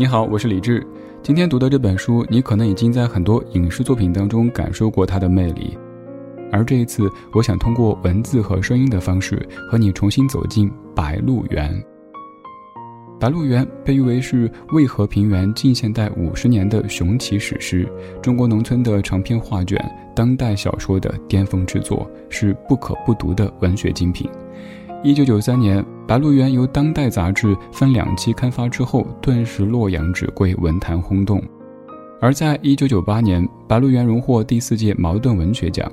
你好，我是李志。今天读的这本书，你可能已经在很多影视作品当中感受过它的魅力，而这一次，我想通过文字和声音的方式，和你重新走进《白鹿原》。《白鹿原》被誉为是渭河平原近现代五十年的雄奇史诗，中国农村的长篇画卷，当代小说的巅峰之作，是不可不读的文学精品。一九九三年，《白鹿原》由《当代》杂志分两期刊发之后，顿时洛阳纸贵，文坛轰动。而在一九九八年，《白鹿原》荣获第四届茅盾文学奖。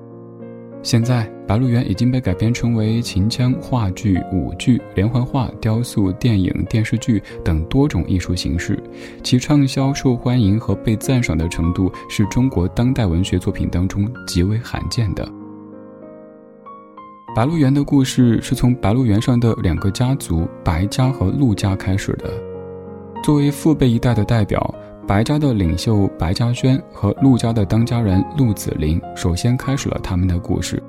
现在，《白鹿原》已经被改编成为秦腔、话剧、舞剧、连环画、雕塑、电影、电视剧等多种艺术形式，其畅销、受欢迎和被赞赏的程度，是中国当代文学作品当中极为罕见的。白鹿原的故事是从白鹿原上的两个家族白家和陆家开始的。作为父辈一代的代表，白家的领袖白嘉轩和陆家的当家人陆子霖首先开始了他们的故事。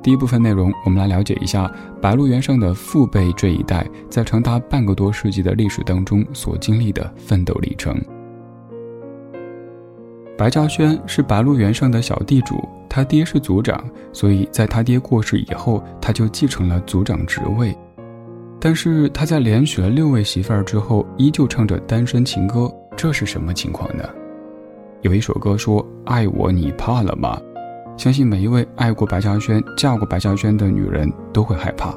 第一部分内容，我们来了解一下白鹿原上的父辈这一代在长达半个多世纪的历史当中所经历的奋斗历程。白嘉轩是白鹿原上的小地主。他爹是族长，所以在他爹过世以后，他就继承了族长职位。但是他在连娶了六位媳妇儿之后，依旧唱着单身情歌，这是什么情况呢？有一首歌说：“爱我你怕了吗？”相信每一位爱过白嘉轩、嫁过白嘉轩的女人都会害怕，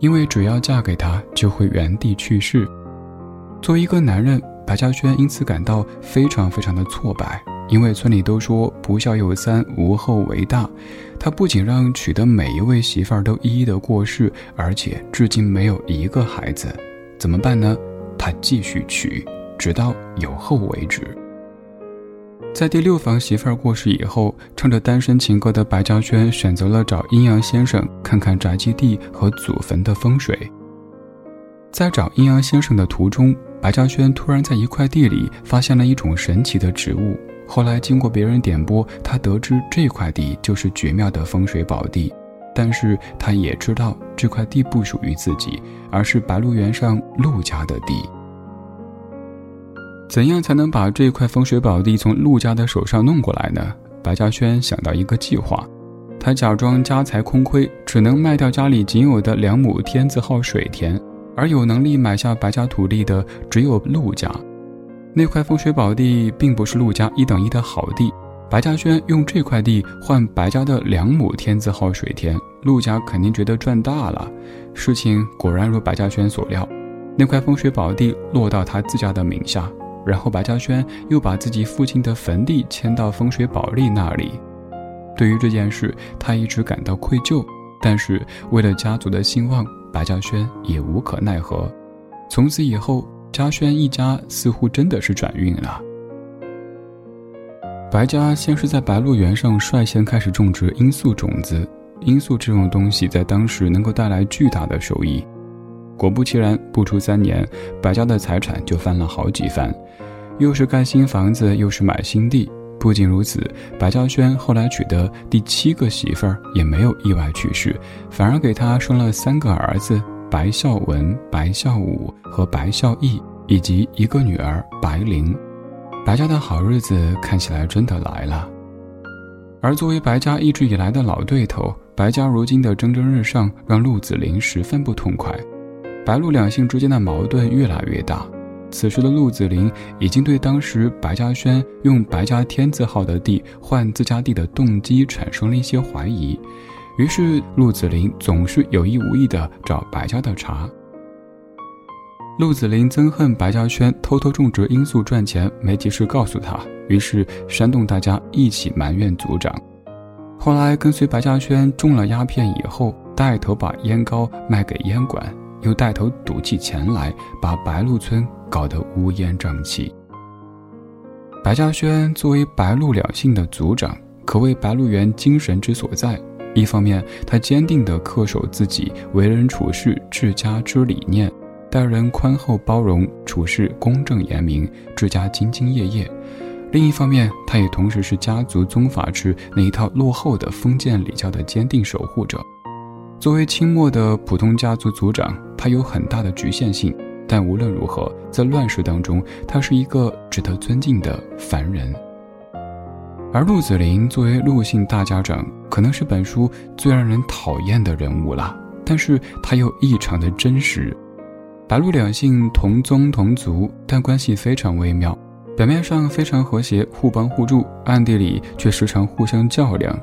因为只要嫁给他，就会原地去世。作为一个男人，白嘉轩因此感到非常非常的挫败。因为村里都说不孝有三，无后为大。他不仅让娶的每一位媳妇儿都一一的过世，而且至今没有一个孩子。怎么办呢？他继续娶，直到有后为止。在第六房媳妇儿过世以后，唱着单身情歌的白嘉轩选择了找阴阳先生看看宅基地和祖坟的风水。在找阴阳先生的途中，白嘉轩突然在一块地里发现了一种神奇的植物。后来经过别人点拨，他得知这块地就是绝妙的风水宝地，但是他也知道这块地不属于自己，而是白鹿原上陆家的地。怎样才能把这块风水宝地从陆家的手上弄过来呢？白嘉轩想到一个计划，他假装家财空亏，只能卖掉家里仅有的两亩天字号水田，而有能力买下白家土地的只有陆家。那块风水宝地并不是陆家一等一的好地，白嘉轩用这块地换白家的两亩天字号水田，陆家肯定觉得赚大了。事情果然如白嘉轩所料，那块风水宝地落到他自家的名下，然后白嘉轩又把自己父亲的坟地迁到风水宝地那里。对于这件事，他一直感到愧疚，但是为了家族的兴旺，白嘉轩也无可奈何。从此以后。嘉轩一家似乎真的是转运了。白家先是在白鹿原上率先开始种植罂粟种子，罂粟这种东西在当时能够带来巨大的收益。果不其然，不出三年，白家的财产就翻了好几番，又是盖新房子，又是买新地。不仅如此，白嘉轩后来娶的第七个媳妇儿也没有意外去世，反而给他生了三个儿子。白孝文、白孝武和白孝义，以及一个女儿白灵，白家的好日子看起来真的来了。而作为白家一直以来的老对头，白家如今的蒸蒸日上，让陆子霖十分不痛快。白陆两姓之间的矛盾越来越大。此时的陆子霖已经对当时白嘉轩用白家天字号的地换自家地的动机产生了一些怀疑。于是，陆子霖总是有意无意地找白家的茬。陆子霖憎恨白嘉轩偷偷种植罂粟赚钱，没及时告诉他，于是煽动大家一起埋怨族长。后来跟随白嘉轩种了鸦片以后，带头把烟膏卖给烟馆，又带头赌起钱来，把白鹿村搞得乌烟瘴气。白嘉轩作为白鹿两姓的族长，可谓白鹿原精神之所在。一方面，他坚定地恪守自己为人处事治家之理念，待人宽厚包容，处事公正严明，治家兢兢业业；另一方面，他也同时是家族宗法制那一套落后的封建礼教的坚定守护者。作为清末的普通家族族长，他有很大的局限性，但无论如何，在乱世当中，他是一个值得尊敬的凡人。而陆子霖作为陆姓大家长，可能是本书最让人讨厌的人物了。但是他又异常的真实。白鹿两姓同宗同族，但关系非常微妙，表面上非常和谐，互帮互助，暗地里却时常互相较量。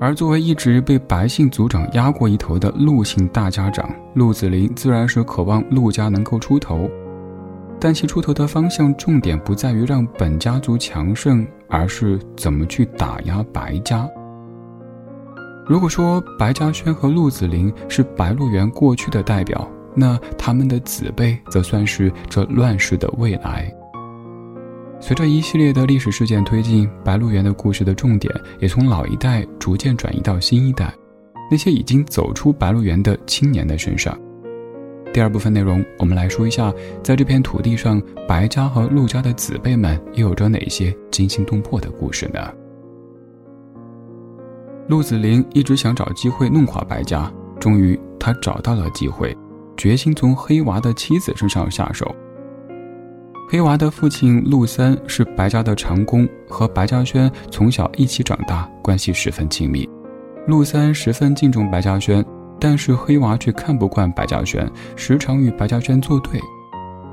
而作为一直被白姓族长压过一头的陆姓大家长，陆子霖自然是渴望陆家能够出头，但其出头的方向重点不在于让本家族强盛，而是怎么去打压白家。如果说白嘉轩和陆子霖是白鹿原过去的代表，那他们的子辈则算是这乱世的未来。随着一系列的历史事件推进，白鹿原的故事的重点也从老一代逐渐转移到新一代，那些已经走出白鹿原的青年的身上。第二部分内容，我们来说一下，在这片土地上，白家和陆家的子辈们又有着哪些惊心动魄的故事呢？陆子霖一直想找机会弄垮白家，终于他找到了机会，决心从黑娃的妻子身上下手。黑娃的父亲陆三是白家的长工，和白嘉轩从小一起长大，关系十分亲密。陆三十分敬重白嘉轩，但是黑娃却看不惯白嘉轩，时常与白嘉轩作对。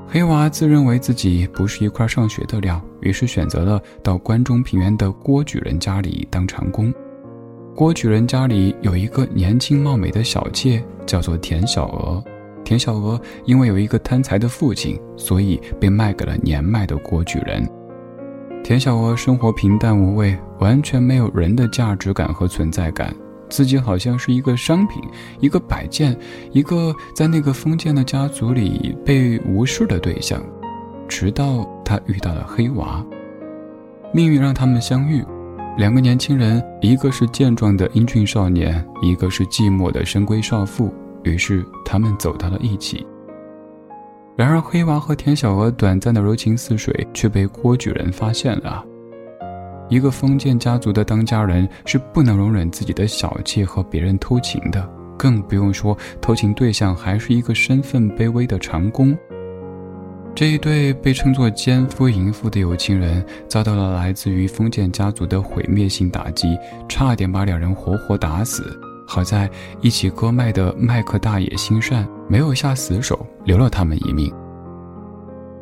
黑娃自认为自己不是一块上学的料，于是选择了到关中平原的郭举人家里当长工。郭举人家里有一个年轻貌美的小妾，叫做田小娥。田小娥因为有一个贪财的父亲，所以被卖给了年迈的郭举人。田小娥生活平淡无味，完全没有人的价值感和存在感，自己好像是一个商品，一个摆件，一个在那个封建的家族里被无视的对象。直到她遇到了黑娃，命运让他们相遇。两个年轻人，一个是健壮的英俊少年，一个是寂寞的深闺少妇。于是他们走到了一起。然而黑娃和田小娥短暂的柔情似水，却被郭举人发现了。一个封建家族的当家人是不能容忍自己的小妾和别人偷情的，更不用说偷情对象还是一个身份卑微的长工。这一对被称作奸夫淫妇的有情人，遭到了来自于封建家族的毁灭性打击，差点把两人活活打死。好在一起割麦的麦克大爷心善，没有下死手，留了他们一命。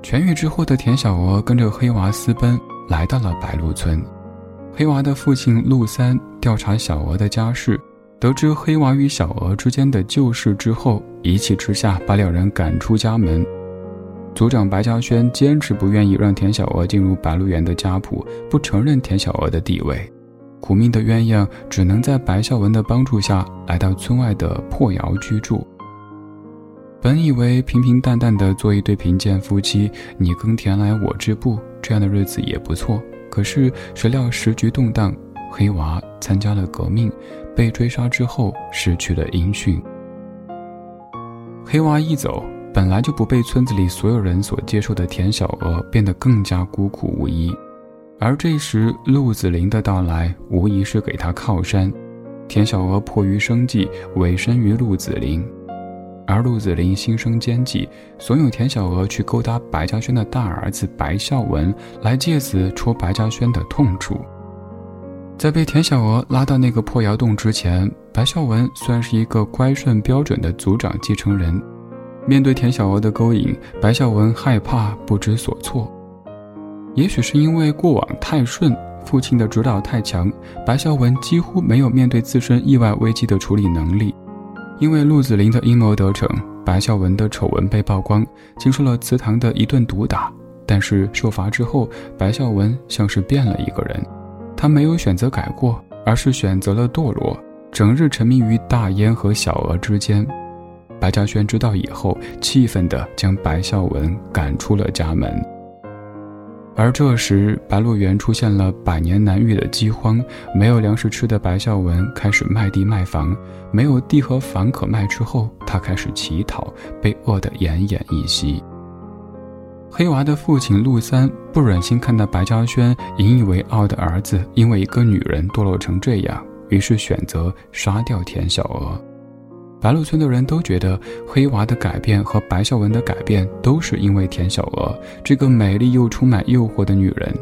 痊愈之后的田小娥跟着黑娃私奔，来到了白鹿村。黑娃的父亲陆三调查小娥的家世，得知黑娃与小娥之间的旧事之后，一气之下把两人赶出家门。族长白嘉轩坚持不愿意让田小娥进入白鹿原的家谱，不承认田小娥的地位。苦命的鸳鸯只能在白孝文的帮助下来到村外的破窑居住。本以为平平淡淡的做一对贫贱夫妻，你耕田来我织布，这样的日子也不错。可是谁料时局动荡，黑娃参加了革命，被追杀之后失去了音讯。黑娃一走，本来就不被村子里所有人所接受的田小娥变得更加孤苦无依。而这时，陆子霖的到来无疑是给他靠山。田小娥迫于生计，委身于陆子霖，而陆子霖心生奸计，怂恿田小娥去勾搭白嘉轩的大儿子白孝文，来借此戳白嘉轩的痛处。在被田小娥拉到那个破窑洞之前，白孝文算是一个乖顺标准的族长继承人。面对田小娥的勾引，白孝文害怕不知所措。也许是因为过往太顺，父亲的指导太强，白孝文几乎没有面对自身意外危机的处理能力。因为陆子霖的阴谋得逞，白孝文的丑闻被曝光，经受了祠堂的一顿毒打。但是受罚之后，白孝文像是变了一个人，他没有选择改过，而是选择了堕落，整日沉迷于大烟和小娥之间。白嘉轩知道以后，气愤地将白孝文赶出了家门。而这时，白鹿原出现了百年难遇的饥荒，没有粮食吃的白孝文开始卖地卖房，没有地和房可卖之后，他开始乞讨，被饿得奄奄一息。黑娃的父亲陆三不忍心看到白嘉轩引以为傲的儿子因为一个女人堕落成这样，于是选择杀掉田小娥。白鹿村的人都觉得黑娃的改变和白孝文的改变都是因为田小娥这个美丽又充满诱惑的女人。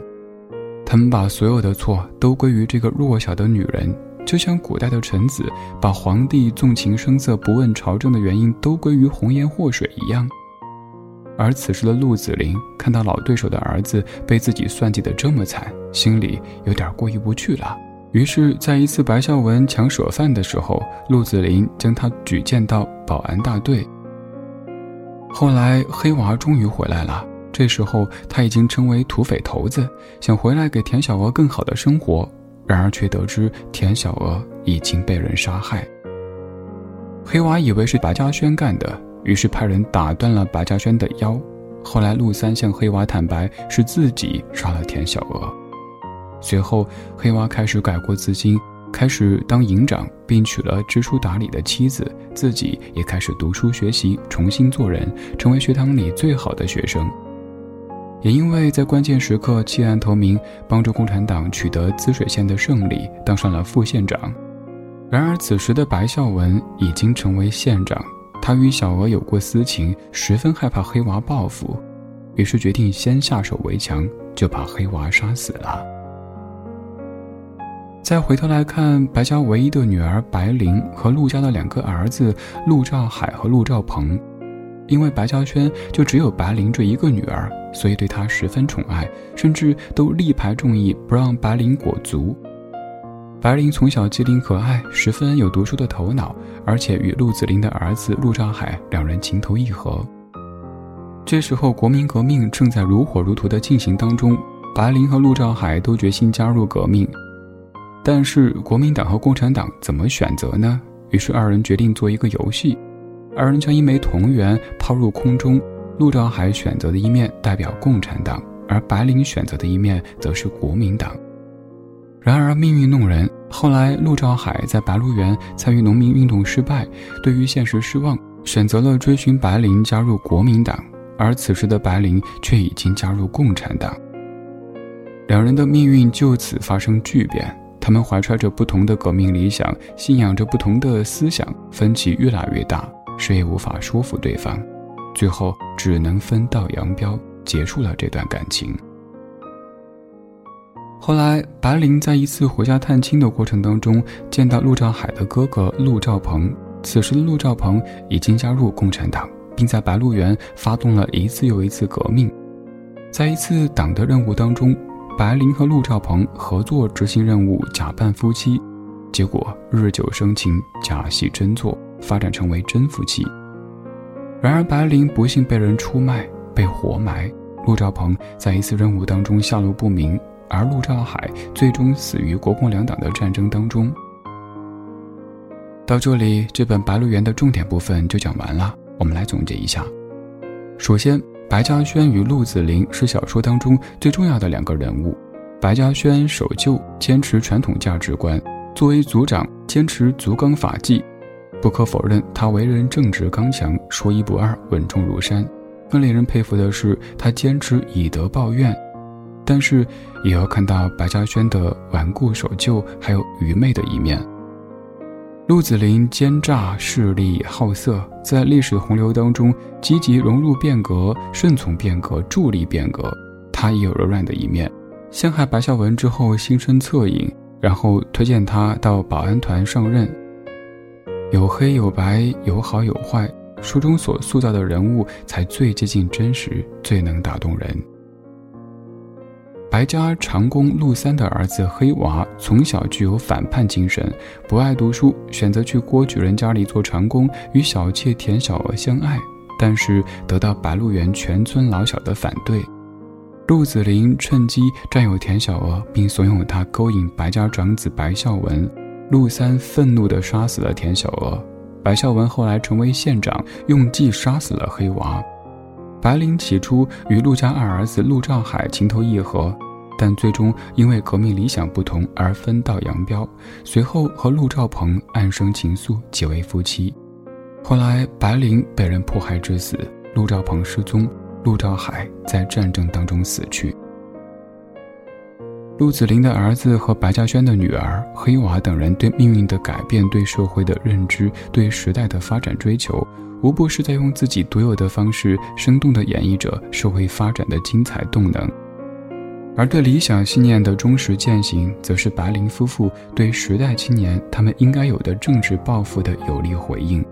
他们把所有的错都归于这个弱小的女人，就像古代的臣子把皇帝纵情声色不问朝政的原因都归于红颜祸水一样。而此时的陆子霖看到老对手的儿子被自己算计得这么惨，心里有点过意不去了。于是，在一次白孝文抢舍饭的时候，陆子霖将他举荐到保安大队。后来，黑娃终于回来了。这时候，他已经成为土匪头子，想回来给田小娥更好的生活。然而，却得知田小娥已经被人杀害。黑娃以为是白嘉轩干的，于是派人打断了白嘉轩的腰。后来，陆三向黑娃坦白是自己杀了田小娥。随后，黑娃开始改过自新，开始当营长，并娶了知书达理的妻子，自己也开始读书学习，重新做人，成为学堂里最好的学生。也因为在关键时刻弃暗投明，帮助共产党取得滋水县的胜利，当上了副县长。然而，此时的白孝文已经成为县长，他与小娥有过私情，十分害怕黑娃报复，于是决定先下手为强，就把黑娃杀死了。再回头来看，白家唯一的女儿白灵和陆家的两个儿子陆兆海和陆兆鹏，因为白嘉轩就只有白灵这一个女儿，所以对她十分宠爱，甚至都力排众议不让白灵裹足。白灵从小机灵可爱，十分有读书的头脑，而且与陆子霖的儿子陆兆海两人情投意合。这时候，国民革命正在如火如荼的进行当中，白灵和陆兆海都决心加入革命。但是国民党和共产党怎么选择呢？于是二人决定做一个游戏，二人将一枚铜元抛入空中，陆兆海选择的一面代表共产党，而白灵选择的一面则是国民党。然而命运弄人，后来陆兆海在白鹿原参与农民运动失败，对于现实失望，选择了追寻白灵加入国民党，而此时的白灵却已经加入共产党，两人的命运就此发生巨变。他们怀揣着不同的革命理想，信仰着不同的思想，分歧越来越大，谁也无法说服对方，最后只能分道扬镳，结束了这段感情。后来，白灵在一次回家探亲的过程当中，见到陆兆海的哥哥陆兆鹏。此时的陆兆鹏已经加入共产党，并在白鹿原发动了一次又一次革命。在一次党的任务当中。白灵和陆兆鹏合作执行任务，假扮夫妻，结果日久生情，假戏真做，发展成为真夫妻。然而，白灵不幸被人出卖，被活埋；陆兆鹏在一次任务当中下落不明，而陆兆海最终死于国共两党的战争当中。到这里，这本《白鹿原》的重点部分就讲完了。我们来总结一下：首先。白嘉轩与陆子霖是小说当中最重要的两个人物。白嘉轩守旧，坚持传统价值观；作为族长，坚持族纲法纪。不可否认，他为人正直刚强，说一不二，稳重如山。更令人佩服的是，他坚持以德报怨。但是，也要看到白嘉轩的顽固守旧，还有愚昧的一面。陆子霖奸诈势利好色，在历史洪流当中积极融入变革、顺从变革、助力变革。他也有柔软的一面，陷害白孝文之后心生恻隐，然后推荐他到保安团上任。有黑有白，有好有坏，书中所塑造的人物才最接近真实，最能打动人。白家长工陆三的儿子黑娃从小具有反叛精神，不爱读书，选择去郭举人家里做长工，与小妾田小娥相爱，但是得到白鹿原全村老小的反对。陆子霖趁机占有田小娥，并怂恿他勾引白家长子白孝文。陆三愤怒地杀死了田小娥。白孝文后来成为县长，用计杀死了黑娃。白灵起初与陆家二儿子陆兆海情投意合。但最终因为革命理想不同而分道扬镳，随后和陆兆鹏暗生情愫，结为夫妻。后来白灵被人迫害致死，陆兆鹏失踪，陆兆海在战争当中死去。陆子霖的儿子和白嘉轩的女儿黑娃等人对命运的改变、对社会的认知、对时代的发展追求，无不是在用自己独有的方式，生动地演绎着社会发展的精彩动能。而对理想信念的忠实践行，则是白灵夫妇对时代青年他们应该有的政治抱负的有力回应。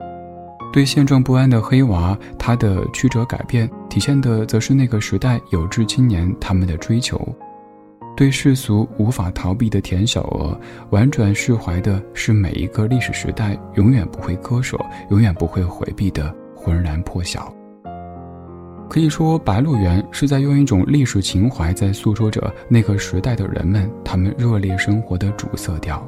对现状不安的黑娃，他的曲折改变，体现的则是那个时代有志青年他们的追求。对世俗无法逃避的田小娥，婉转释怀的是每一个历史时代永远不会割舍、永远不会回避的浑然破晓。可以说，《白鹿原》是在用一种历史情怀在诉说着那个时代的人们他们热烈生活的主色调。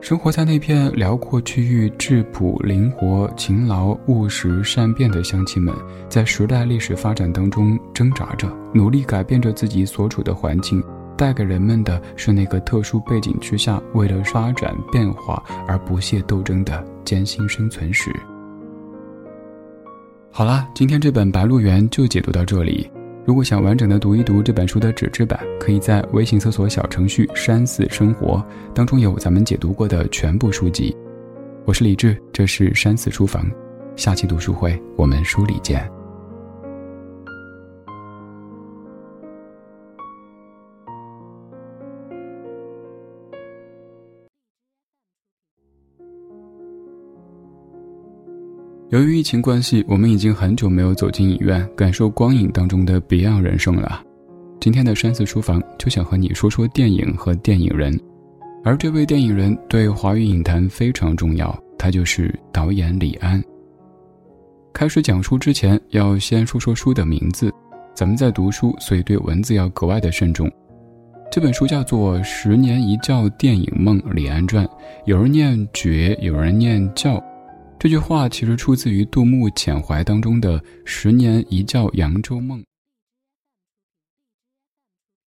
生活在那片辽阔区域、质朴、灵活、勤劳、务实、善变的乡亲们，在时代历史发展当中挣扎着，努力改变着自己所处的环境。带给人们的是那个特殊背景之下，为了发展变化而不懈斗争的艰辛生存史。好啦，今天这本《白鹿原》就解读到这里。如果想完整的读一读这本书的纸质版，可以在微信搜索小程序“山寺生活”，当中有咱们解读过的全部书籍。我是李志，这是山寺书房，下期读书会我们书里见。由于疫情关系，我们已经很久没有走进影院，感受光影当中的别样人生了。今天的山寺书房就想和你说说电影和电影人，而这位电影人对华语影坛非常重要，他就是导演李安。开始讲述之前，要先说说书的名字。咱们在读书，所以对文字要格外的慎重。这本书叫做《十年一觉电影梦李安传》，有人念觉，有人念教。这句话其实出自于杜牧《遣怀》当中的“十年一觉扬州梦”。